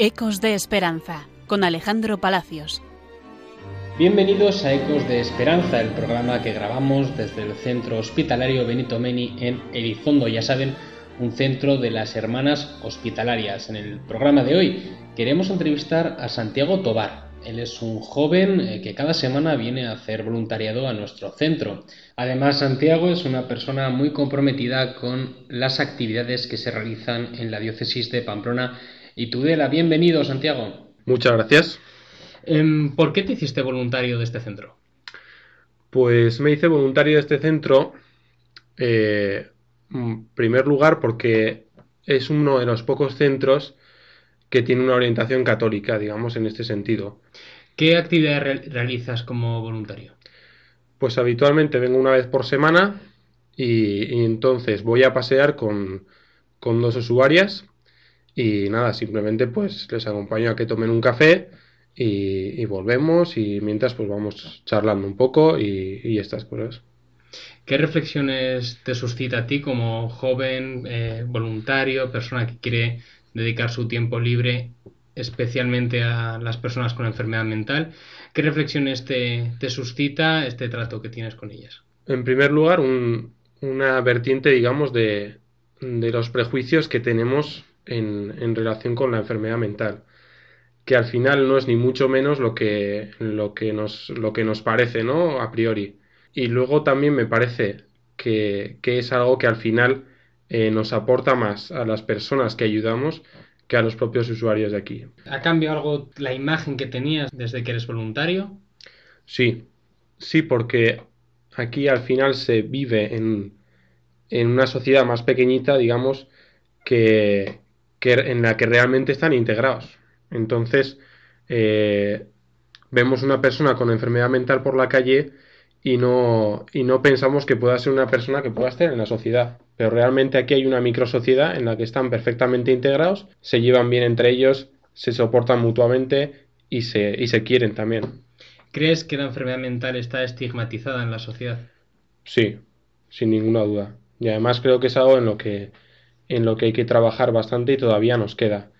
Ecos de Esperanza con Alejandro Palacios. Bienvenidos a Ecos de Esperanza, el programa que grabamos desde el Centro Hospitalario Benito Meni en Elizondo, ya saben, un centro de las hermanas hospitalarias. En el programa de hoy queremos entrevistar a Santiago Tobar. Él es un joven eh, que cada semana viene a hacer voluntariado a nuestro centro. Además, Santiago es una persona muy comprometida con las actividades que se realizan en la diócesis de Pamplona y Tudela. Bienvenido, Santiago. Muchas gracias. Em, ¿Por qué te hiciste voluntario de este centro? Pues me hice voluntario de este centro, eh, en primer lugar, porque es uno de los pocos centros que tiene una orientación católica, digamos, en este sentido. ¿Qué actividades realizas como voluntario? Pues habitualmente vengo una vez por semana y, entonces voy a pasear con, con dos usuarias y nada, simplemente pues les acompaño a que tomen un café y, volvemos y mientras pues vamos charlando un poco y, estas cosas. ¿Qué reflexiones te suscita a ti como joven, eh, voluntario, persona que quiere dedicar su tiempo libre especialmente a las personas con enfermedad mental? ¿Qué reflexiones te, suscita este trato que tienes con ellas? En primer lugar, una vertiente, digamos, de, de los prejuicios que tenemos en, relación con la enfermedad mental que al final no es ni mucho menos lo que, lo que, nos, lo que nos parece, ¿no? A priori. Y luego también me parece que, es algo que al final eh, nos aporta más a las personas que ayudamos que a los propios usuarios de aquí. ¿Ha cambiado algo la imagen que tenías desde que eres voluntario? Sí, sí, porque aquí al final se vive en, en una sociedad más pequeñita, digamos, que, en la que realmente están integrados. Entonces, eh, vemos una persona con enfermedad mental por la calle y no, y no pensamos que pueda ser una persona que pueda estar en la sociedad. Pero realmente aquí hay una microsociedad en la que están perfectamente integrados, se llevan bien entre ellos, se soportan mutuamente y se, y se quieren también. ¿Crees que la enfermedad mental está estigmatizada en la sociedad? Sí, sin ninguna duda. Y además creo que es algo en lo que en lo que hay que trabajar bastante y todavía nos queda.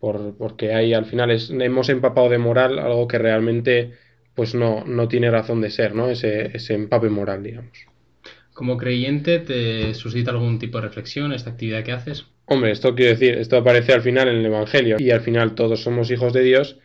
Por, porque ahí al final hemos empapado de moral algo que realmente pues no, no tiene razón de ser, ¿no? Ese, ese empape moral, digamos. Como creyente, ¿te suscita algún tipo de reflexión esta actividad que haces? Hombre, esto quiero decir, esto aparece al final en el Evangelio y al final todos somos hijos de Dios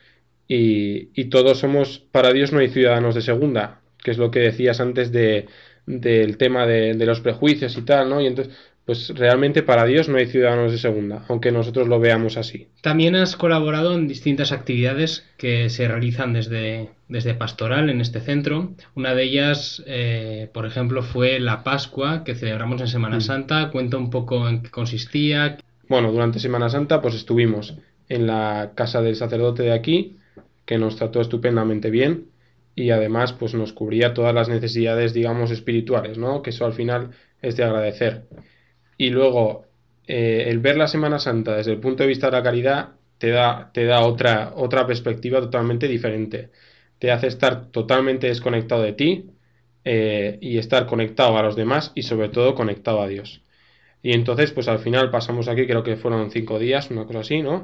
y, y todos somos, para Dios no hay ciudadanos de segunda, que es lo que decías antes de, del tema de, de, los prejuicios y tal, ¿no? Y entonces, pues realmente para Dios no hay ciudadanos de segunda, aunque nosotros lo veamos así. También has colaborado en distintas actividades que se realizan desde, desde Pastoral en este centro. Una de ellas, eh, por ejemplo, fue la Pascua que celebramos en Semana mm. Santa. Cuenta un poco en qué consistía. Bueno, durante Semana Santa pues estuvimos en la casa del sacerdote de aquí, que nos trató estupendamente bien y además pues nos cubría todas las necesidades digamos espirituales, ¿no? Que eso al final es de agradecer y luego eh, el ver la Semana Santa desde el punto de vista de la caridad te da, te da otra, otra perspectiva totalmente diferente. Te hace estar totalmente desconectado de ti eh, y estar conectado a los demás y sobre todo conectado a Dios. Y entonces, pues al final pasamos aquí, creo que fueron cinco días, una cosa así, ¿no?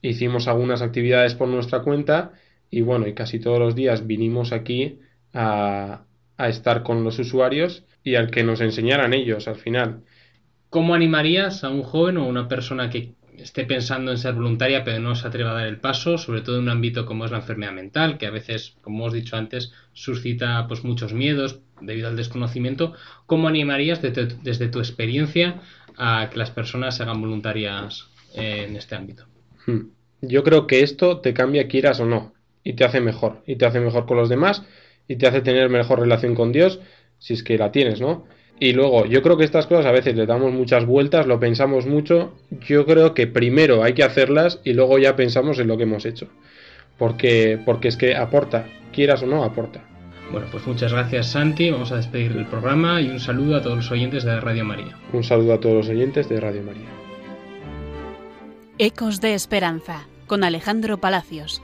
Hicimos algunas actividades por nuestra cuenta y bueno, y casi todos los días vinimos aquí a, a estar con los usuarios y al que nos enseñaran ellos al final. ¿Cómo animarías a un joven o una persona que esté pensando en ser voluntaria pero no se atreva a dar el paso, sobre todo en un ámbito como es la enfermedad mental, que a veces, como hemos dicho antes, suscita pues muchos miedos debido al desconocimiento? ¿Cómo animarías desde tu, experiencia a que las personas se hagan voluntarias en este ámbito? Hmm. Yo creo que esto te cambia quieras o no y te hace mejor y te hace mejor con los demás y te hace tener mejor relación con Dios si es que la tienes, ¿no? Y luego, yo creo que estas cosas a veces le damos muchas vueltas, lo pensamos mucho. Yo creo que primero hay que hacerlas y luego ya pensamos en lo que hemos hecho. Porque, porque es que aporta, quieras o no, aporta. Bueno, pues muchas gracias Santi, vamos a despedir el programa y un saludo a todos los oyentes de Radio María. Un saludo a todos los oyentes de Radio María. Ecos de Esperanza, con Alejandro Palacios.